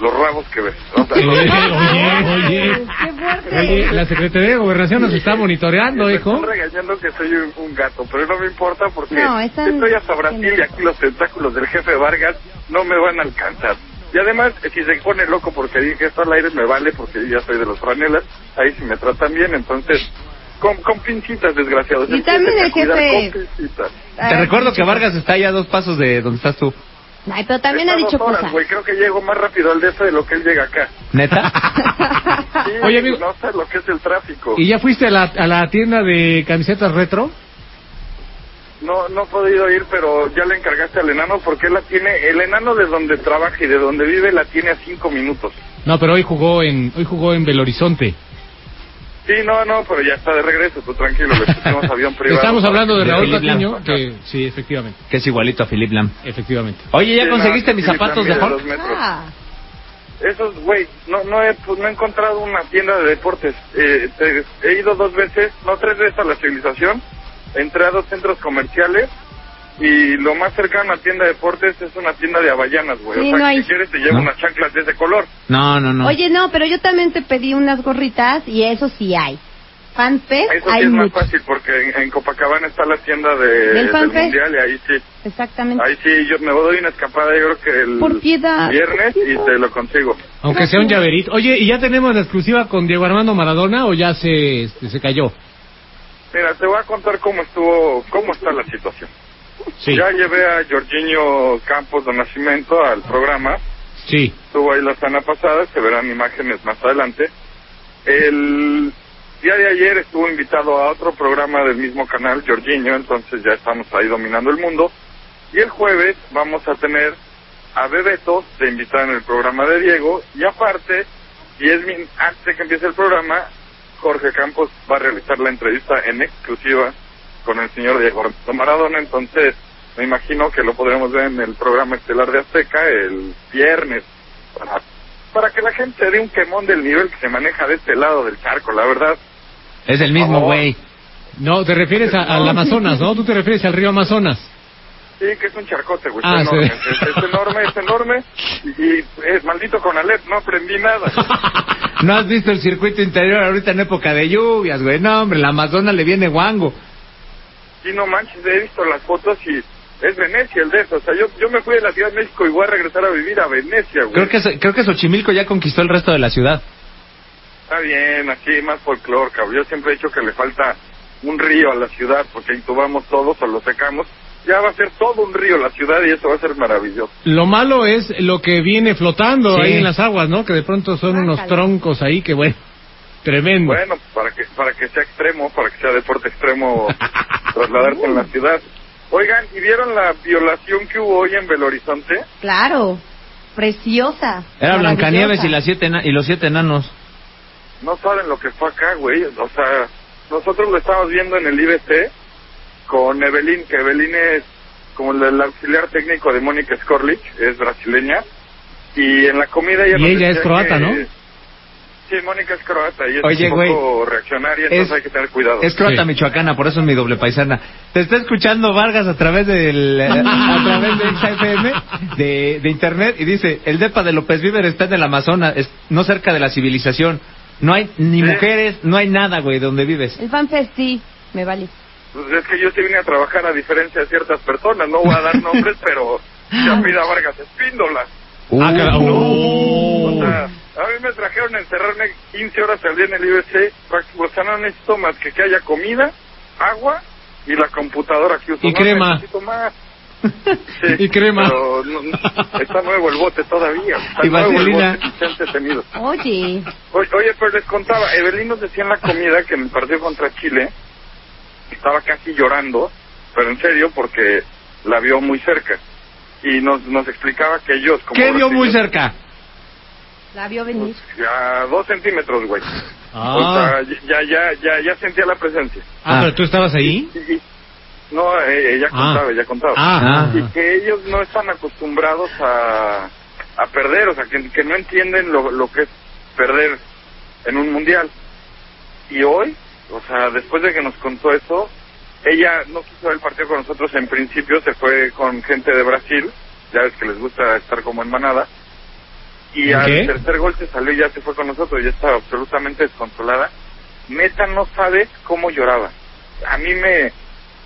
los rabos que ves. O sea, Oye, oye, oye. Qué fuerte. Oye, la Secretaría de Gobernación nos está monitoreando, Me hijo. están regañando que soy un, un gato, pero no me importa porque No, están- estoy hasta Brasil y aquí los tentáculos del jefe Vargas no me van a alcanzar. Y además, eh, si se pone loco porque dije esto al aire, me vale porque ya soy de los franelas, ahí sí me tratan bien, entonces, con, con pincitas, desgraciados. Y también el jefe-. Te recuerdo que Vargas está ya a dos pasos de donde estás tú. Ay, pero también ha dicho horas, cosas. güey, creo que llego más rápido al DF de lo que él llega acá. ¿Neta? *laughs* Sí, Oye, amigo. No sé lo que es el tráfico. ¿Y ya fuiste a la, a la tienda de camisetas retro? No, no he podido ir, pero ya le encargaste al enano porque él la tiene, el enano de donde trabaja y de donde vive la tiene a cinco minutos. No, pero hoy jugó en hoy jugó en Belo Horizonte. Sí, no, no, pero ya está de regreso, tú tranquilo, le pusimos avión *laughs* privado. Estamos hablando de Raúl. Patiño, que sí, efectivamente, Que es igualito a Philip Lam. efectivamente. Oye, ¿ya Sí, conseguiste no, mis zapatos de Hulk? Ah, Esos, güey, no, no, he, pues, no he encontrado una tienda de deportes. Eh, te- he ido dos veces, no tres veces a la civilización, entré a dos centros comerciales y lo más cercano a tienda de deportes es una tienda de Avallanas, güey. Sí, o sea, no que hay. si quieres te llevo ¿No? unas chanclas de ese color. No, no, no. Oye, no, pero yo también te pedí unas gorritas y eso sí hay. FanFest Eso sí hay es más mucho. fácil porque en, en Copacabana está la tienda de, ¿Del del? Mundial y ahí sí. Exactamente. Ahí sí, yo me doy una escapada, yo creo que el Por piedad, viernes por y te lo consigo. Aunque sea un llaverito. Oye, ¿y ya tenemos la exclusiva con Diego Armando Maradona o ya se este, se cayó? Mira, te voy a contar cómo estuvo, cómo está la situación. Sí. Ya llevé a Jorginho Campos de Nacimiento al programa, Sí. estuvo ahí la semana pasada, se verán imágenes más adelante. El día de ayer estuvo invitado a otro programa del mismo canal, Jorginho, entonces ya estamos ahí dominando el mundo. Y el jueves vamos a tener a Bebeto de invitar en el programa de Diego y aparte, 10 min antes de que empiece el programa, Jorge Campos va a realizar la entrevista en exclusiva con el señor Diego Armando Maradona, entonces me imagino que lo podremos ver en el programa estelar de Azteca el viernes para, para que la gente dé un quemón del nivel que se maneja de este lado del charco, la verdad. Es el mismo, güey. No, te refieres a- al Amazonas, ¿no? Tú te refieres al río Amazonas. Sí, que es un charcote, güey. Ah, es, enorme, sí. es, es enorme, es enorme. Y, es maldito con Alep, no aprendí nada. *laughs* ¿No has visto el circuito interior ahorita en época de lluvias, güey? No, hombre, la Amazonas le viene guango. Sí, no manches, he visto las fotos y es Venecia el de eso. O sea, yo, yo me fui de la Ciudad de México y voy a regresar a vivir a Venecia, güey. Creo que, creo que Xochimilco ya conquistó el resto de la ciudad. Está bien, aquí más folclore, cabrón. Yo siempre he dicho que le falta un río a la ciudad porque intubamos todos o lo secamos. Ya va a ser todo un río la ciudad y eso va a ser maravilloso. Lo malo es lo que viene flotando Sí. ahí en las aguas, ¿no? Que de pronto son unos Guácala. troncos ahí que, bueno, *laughs* tremendo. Bueno, para que para que sea extremo, para que sea deporte extremo, *laughs* trasladarse en la ciudad. Oigan, ¿y vieron la violación que hubo hoy en Belo Horizonte? Claro. Preciosa. Era Blancanieves y, las siete y los siete enanos. No saben lo que fue acá, güey. O sea, nosotros lo estamos viendo en el IBC con Evelyn, que Evelyn es como el, el auxiliar técnico de Mónica Skorlich, es brasileña. Y en la comida ella Y ella es croata, que- ¿no? Sí, Mónica es croata y es Oye, un güey, poco reaccionaria, entonces es- hay que tener cuidado. Es croata Sí. michoacana, por eso es mi doble paisana. Te está escuchando Vargas a través del eh, a través de XFM de, de internet y dice, el depa de López Víver está en el Amazonas, es, no cerca de la civilización. No hay ni Sí. mujeres, no hay nada, güey, donde vives. El FanFest sí, me vale. Pues es que yo sí vine a trabajar a diferencia de ciertas personas, no voy a dar nombres, pero ya pida Vargas Espíndola. Ah, cara- O sea, a mí me trajeron a encerrarme 15 horas al día en el IBC, para- o sea, no necesito más que que haya comida, agua y la computadora que uso. Y No crema. necesito más. *laughs* Sí, Y crema. Pero no- no, está nuevo el bote todavía. Está Y nuevo vaselina. el bote. Oye, Oye, oye, pero les contaba, Evelyn nos decía en la comida que en el partido contra Chile estaba casi llorando, pero en serio porque la vio muy cerca. Y nos, nos explicaba que ellos... Como ¿Qué vio muy cerca? la vio venir. A dos centímetros, güey. Ah. O sea, ya, ya, ya, ya sentía la presencia. Ah, Ah. pero tú estabas ahí. Y- y- no, eh, ella Ah. contaba, ella contaba. Ah, Y ah. que ellos no están acostumbrados a, a perder, o sea, que, que no entienden lo, lo que es perder en un mundial. Y hoy, o sea, después de que nos contó eso, ella no quiso ver el partido con nosotros en principio, se fue con gente de Brasil, ya ves que les gusta estar como en manada, y ¿En al qué? tercer gol se salió y ya se fue con nosotros, ya estaba absolutamente descontrolada. Neta, no sabes cómo lloraba. A mí me,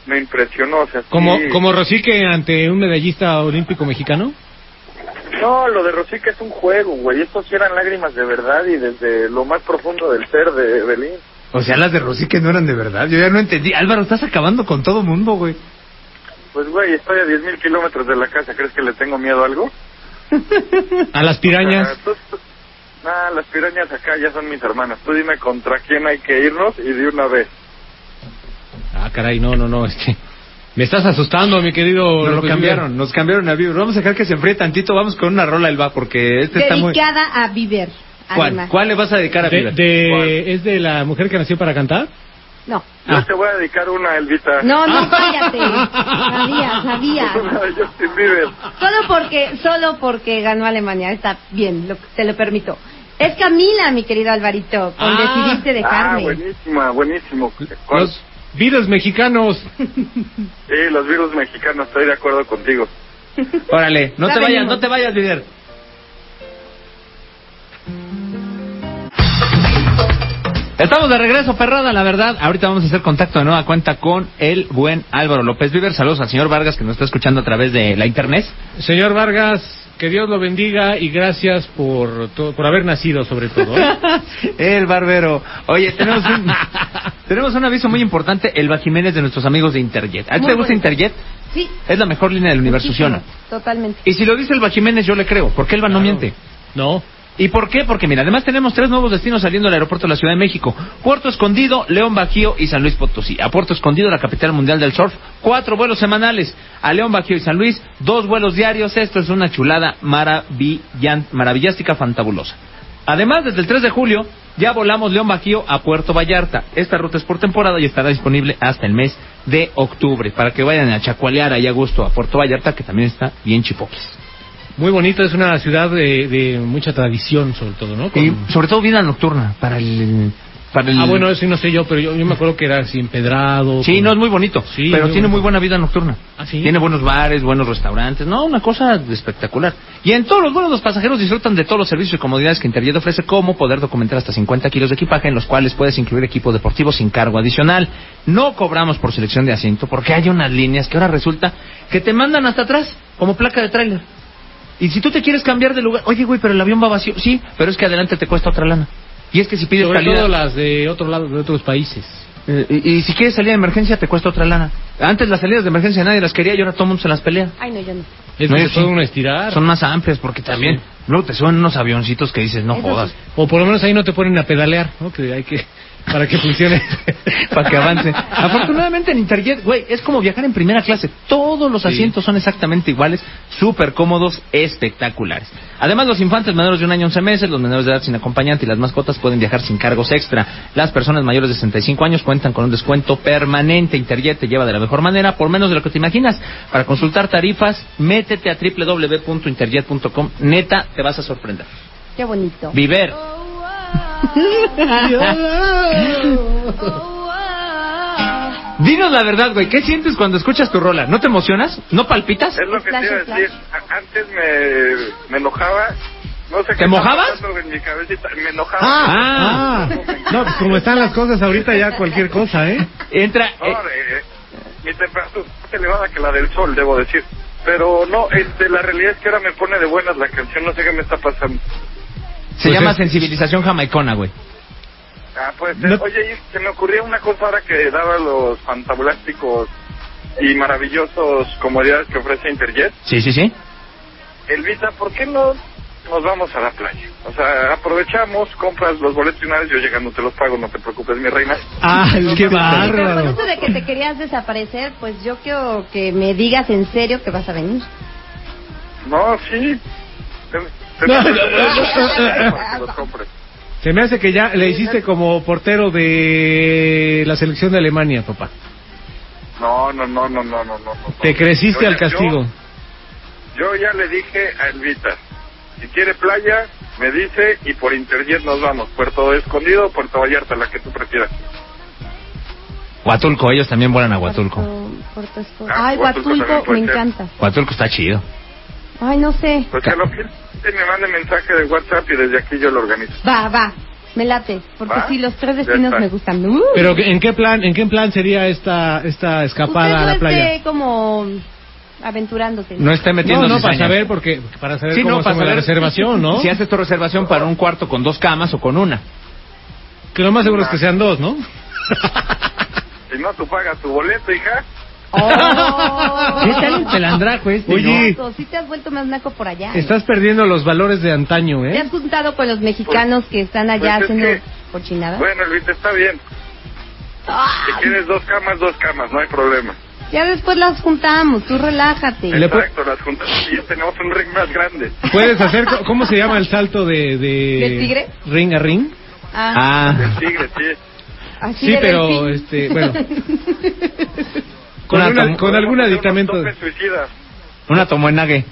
me impresionó, o sea, Como, sí- como Rosique ante un medallista olímpico mexicano. No, lo de Rosica es un juego, güey. Estos sí eran lágrimas de verdad y desde lo más profundo del ser de Belín. O sea, las de Rosy que no eran de verdad. Yo ya no entendí. Álvaro, estás acabando con todo mundo, güey. Pues, güey, estoy a 10.000 kilómetros de la casa. ¿Crees que le tengo miedo a algo? *laughs* A las pirañas. Ah, tú- Nah, las pirañas acá ya son mis hermanas. Tú dime contra quién hay que irnos y de una vez. Ah, caray, no, no, no, es que me estás asustando, mi querido. Nos lo cambiaron, nos cambiaron a Bieber. Vamos a dejar que se enfríe tantito. Vamos con una rola, Elba, porque este está muy... Dedicada a Bieber. ¿Cuál? ¿Cuál le vas a dedicar a De, de- ¿Es de la mujer que nació para cantar? No. Yo Ah. te voy a dedicar una, Elvita. No, no, cállate. Sabía, sabía. *laughs* Solo porque, solo porque ganó Alemania. Está bien, lo- te lo permito. Es Camila, mi querido Alvarito, con Ah. decidiste Ah, dejarme. buenísima, buenísimo. ¿Cuál? Los Beatles mexicanos. Sí, los virus mexicanos, estoy de acuerdo contigo. Órale, no te vayas, no te vayas, Bieber. Estamos de regreso, perrada, la verdad. Ahorita vamos a hacer contacto de nueva cuenta con el buen Álvaro López Bieber. Saludos al señor Vargas que nos está escuchando a través de la internet. Señor Vargas, que Dios lo bendiga y gracias por, por haber nacido, sobre todo. ¿eh? *laughs* El barbero. Oye, tenemos un, *laughs* tenemos un aviso muy importante, el Bajiménez de nuestros amigos de Interjet. ¿A ti te gusta. Interjet? Sí. Es la mejor línea del universo, ¿sí o no? Totalmente. Y si lo dice el Bajiménez, yo le creo, porque Elba no Claro. miente. No. ¿Y por qué? Porque mira, además tenemos tres nuevos destinos saliendo del aeropuerto de la Ciudad de México. Puerto Escondido, León Bajío y San Luis Potosí. A Puerto Escondido, la capital mundial del surf, cuatro vuelos semanales. A León Bajío y San Luis, dos vuelos diarios. Esto es una chulada maravillástica, fantabulosa. Además, desde el 3 de julio, ya volamos León Bajío a Puerto Vallarta. Esta ruta es por temporada y estará disponible hasta el mes de octubre. Para que vayan a chacualear ahí a gusto a Puerto Vallarta, que también está bien chipoques. Muy bonito, es una ciudad de, de mucha tradición, sobre todo, ¿no? Con- Y sobre todo vida nocturna para el para el Ah, bueno, eso no sé yo, pero yo, yo me acuerdo que era así empedrado. Sí, con- no es muy bonito, Sí, pero muy tiene bonito. muy buena vida nocturna. Ah, sí. Tiene buenos bares, buenos restaurantes, no, una cosa espectacular. Y en todos los vuelos los pasajeros disfrutan de todos los servicios y comodidades que Interjet ofrece, como poder documentar hasta 50 kilos de equipaje, en los cuales puedes incluir equipo deportivo sin cargo adicional. No cobramos por selección de asiento, porque hay unas líneas que ahora resulta que te mandan hasta atrás, como placa de tráiler. Y si tú te quieres cambiar de lugar, oye, güey, pero el avión va vacío. Sí, pero es que adelante te cuesta otra lana. Y es que si pides Sobre calidad... todo las de otro lado, de otros países. Eh, y, y si quieres salir de emergencia te cuesta otra lana. Antes las salidas de emergencia nadie las quería y ahora todo el mundo se las pelea. Ay, no, yo no. Es No, que sí. uno estirar. Son más amplias porque también Sí. luego te suben unos avioncitos que dices no Eso jodas sí. O por lo menos ahí no te ponen a pedalear, ¿no? Que hay que... Para que funcione. *laughs* para que avance. Afortunadamente en Interjet, güey, es como viajar en primera clase. Todos los Sí. asientos son exactamente iguales, súper cómodos, espectaculares. Además, los infantes menores de un año 11 meses, los menores de edad sin acompañante y las mascotas pueden viajar sin cargos extra. Las personas mayores de 65 años cuentan con un descuento permanente. Interjet te lleva de la mejor manera, por menos de lo que te imaginas. Para consultar tarifas, métete a www.interjet.com. Neta, te vas a sorprender. Qué bonito. Viver. *laughs* Dinos la verdad, güey. ¿Qué sientes cuando escuchas tu rola? ¿No te emocionas? ¿No palpitas? Es lo que te iba a Flash, decir. Antes me, me enojaba. No sé ¿Te mojabas? pasando en mi cabecita. Me enojaba. Ah, no, pues como están las cosas ahorita ya cualquier cosa, ¿eh? Entra. No, eh, eh, mi temperatura es más elevada que la del sol, debo decir. Pero no, este, la realidad es que ahora me pone de buenas la canción, no sé qué me está pasando. Se pues llama es- sensibilización jamaicona, güey. Ah, pues, eh, No- oye, y se me ocurrió una cosa ahora que daba los fantabulásticos y maravillosos comodidades que ofrece Interjet. Sí, sí, sí. Elvita, ¿por qué no nos vamos a la playa? O sea, aprovechamos, compras los boletos de una vez, yo llegando te los pago, no te preocupes, mi reina. Ah, qué Pero con bárbaro. eso de que te querías desaparecer, pues yo quiero que me digas en serio que vas a venir. No, sí. No, *laughs* no. Se me hace que ya le hiciste como portero de la selección de Alemania, papá. No, no, no, no, no, no, no. Te creciste Yo al castigo. Yo, yo ya le dije a Elvita Si quiere playa, me dice y por Interjet nos vamos. Puerto Escondido, Puerto Vallarta, la que tú prefieras. Huatulco, ellos también vuelan a Huatulco. Puerto- Puerto Esco- Ah, Ay, Huatulco me encanta. Huatulco está chido. Ay, no sé. Pues que lo piense, me mande mensaje de WhatsApp y desde aquí yo lo organizo. Va, va. Me late. Porque ¿Va? sí, los tres Ya destinos está. me gustan. Uh. Pero ¿en qué plan, en qué plan sería esta esta escapada Usted a no la playa? esté como aventurándose. No esté metiendo No, no, para saber, porque para saber Sí, cómo no, para la reservación, ¿no? Si haces tu reservación para un cuarto con dos camas o con una. Que lo más seguro es que sean dos, ¿no? *laughs* Si no, tú pagas tu boleto, hija. Oh. ¿Qué tal el pelandraco este, Oye. Naco, sí te has vuelto más naco por allá. Estás perdiendo los valores de antaño, ¿Te ¿eh? has juntado con los mexicanos que están allá pues es haciendo que- cochinadas? Bueno, Elvita, está bien. Si quieres dos camas, dos camas, no hay problema. Ya después las juntamos, tú relájate. Exacto, las juntamos y ya tenemos un ring más grande. Puedes hacer, ¿cómo se llama el salto de... ¿De, ¿De tigre? Ring a ring. Ah, Ah, El tigre, sí. así Sí, pero, este, bueno. *laughs* Con, Una con algún suicidas. una tomoenague.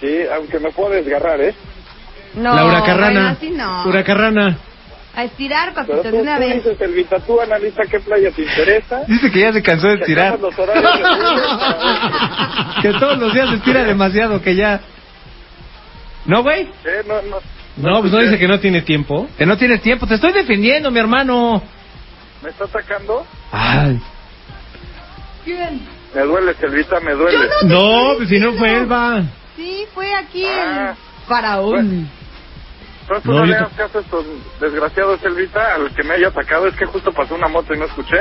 Sí, aunque me puedo desgarrar, ¿eh? no, la huracarrana. así no. Huracarrana. A estirar, papito, de una tú vez. dices, Elvita, tú analiza qué playa te interesa. Dice que ya se cansó de Checamos los horarios de vuelo. *laughs* que todos los días se estira demasiado, que ya... ¿No, güey? Eh, no, no. No, pues no dice que no tiene tiempo. Que no tienes tiempo. Te estoy defendiendo, mi hermano. ¿Me está atacando? Ay. ¿Quién? Me duele, Elvita, me duele. Yo No, pues si no fue él, va. Sí, fue aquí Ah. el faraón. Tú No, no, le hagas caso a estos desgraciados, Elvita, al que me haya atacado. Es que justo pasó una moto y no escuché.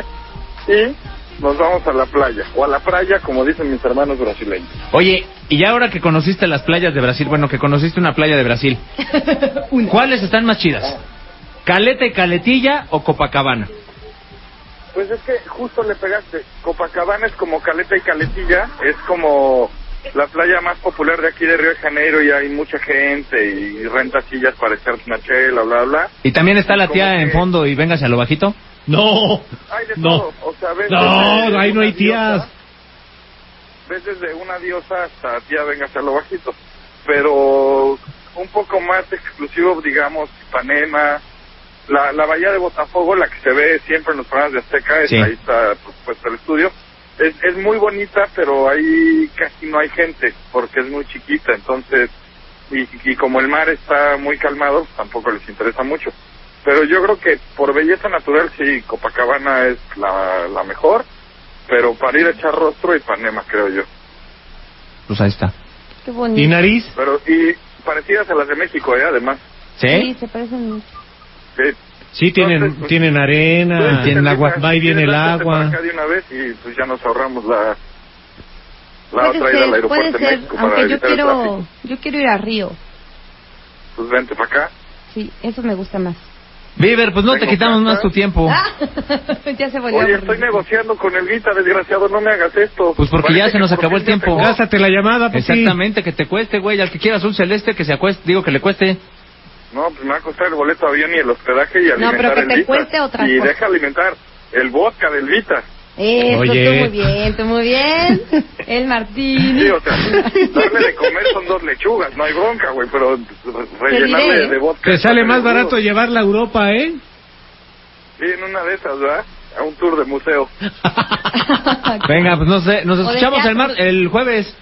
Y nos vamos a la playa. O a la playa, como dicen mis hermanos brasileños. Oye, y ya ahora que conociste las playas de Brasil, bueno, que conociste una playa de Brasil, *laughs* ¿cuáles están más chidas? ¿Caleta y Caletilla o Copacabana? Pues es que justo le pegaste. Copacabana es como Caleta y Caletilla. Es como la playa más popular de aquí de Río de Janeiro y hay mucha gente y renta sillas para echarte una chela, bla, bla. ¿Y también está la tía en que- fondo y véngase a lo bajito? No. Hay de No. todo. O sea, ves No, desde ahí no hay tías. diosa- ves desde una diosa hasta tía venga hacia lo bajito. Pero un poco más exclusivo, digamos, Ipanema, la, la bahía de Botafogo, la que se ve siempre en los programas de Azteca, es- Sí. ahí está pues, puesto el estudio. Es, es muy bonita, pero ahí casi no hay gente, porque es muy chiquita, entonces, y, y como el mar está muy calmado, pues, tampoco les interesa mucho. Pero yo creo que por belleza natural, sí, Copacabana es la, la mejor, pero para ir a echar rostro, Ipanema, creo yo. Pues ahí está. Qué bonito. ¿Y nariz? Pero, y parecidas a las de México, ¿eh? Además. Sí, ¿Sí? se parecen mucho. Sí. Sí, tienen, Entonces, pues, tienen arena. tienen agua. Va y viene el ¿Quieres vente para agua. acá de una vez y pues ya nos ahorramos la, la Puede otra ida al ser, aeropuerto puede de ser, México para aunque yo quiero, yo quiero ir a Río. Pues vente para acá. Sí, eso me gusta más. Viver, pues no te quitamos casa. más tu tiempo. Ah, *laughs* ya se volvió. Oye, estoy negociando con el Vita, desgraciado, no me hagas esto. Pues porque Parece ya se que nos acabó el tiempo. Gástate la llamada, pues sí. Exactamente, que te cueste, güey. Al que quiera azul celeste, que se acueste, digo que le cueste. No, pues me va a costar el boleto de avión y el hospedaje y alimentar pero que el te Vita. cueste otra Y cosa. deja alimentar el vodka del Vita. Eso, Oye. tú muy bien, tú muy bien. *laughs* El Martín. Sí, o sea, darle de comer son dos lechugas, no hay bronca, güey, pero rellenarle diré, ¿eh? de vodka. Te sale más barato llevarla a Europa, ¿eh? Sí, en una de esas, ¿verdad? A un tour de museo. *laughs* Venga, pues no sé, nos O de escuchamos el, mar, teatro. el jueves.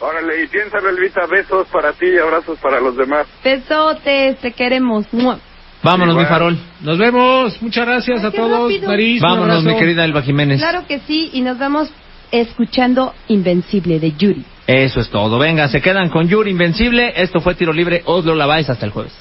Órale, y piénsalo, Elvita, besos para ti y abrazos para los demás. Besotes, te queremos. Mua. Vámonos, Igual. mi farol. Nos vemos. Muchas gracias Ay, a todos. rápido. Vámonos, mi querida Elba Jiménez. Claro que sí, y nos vamos escuchando Invencible de Yuri. Eso es todo. Venga, se quedan con Yuri Invencible. Esto fue Tiro Libre. Oslo Lavais. Hasta el jueves.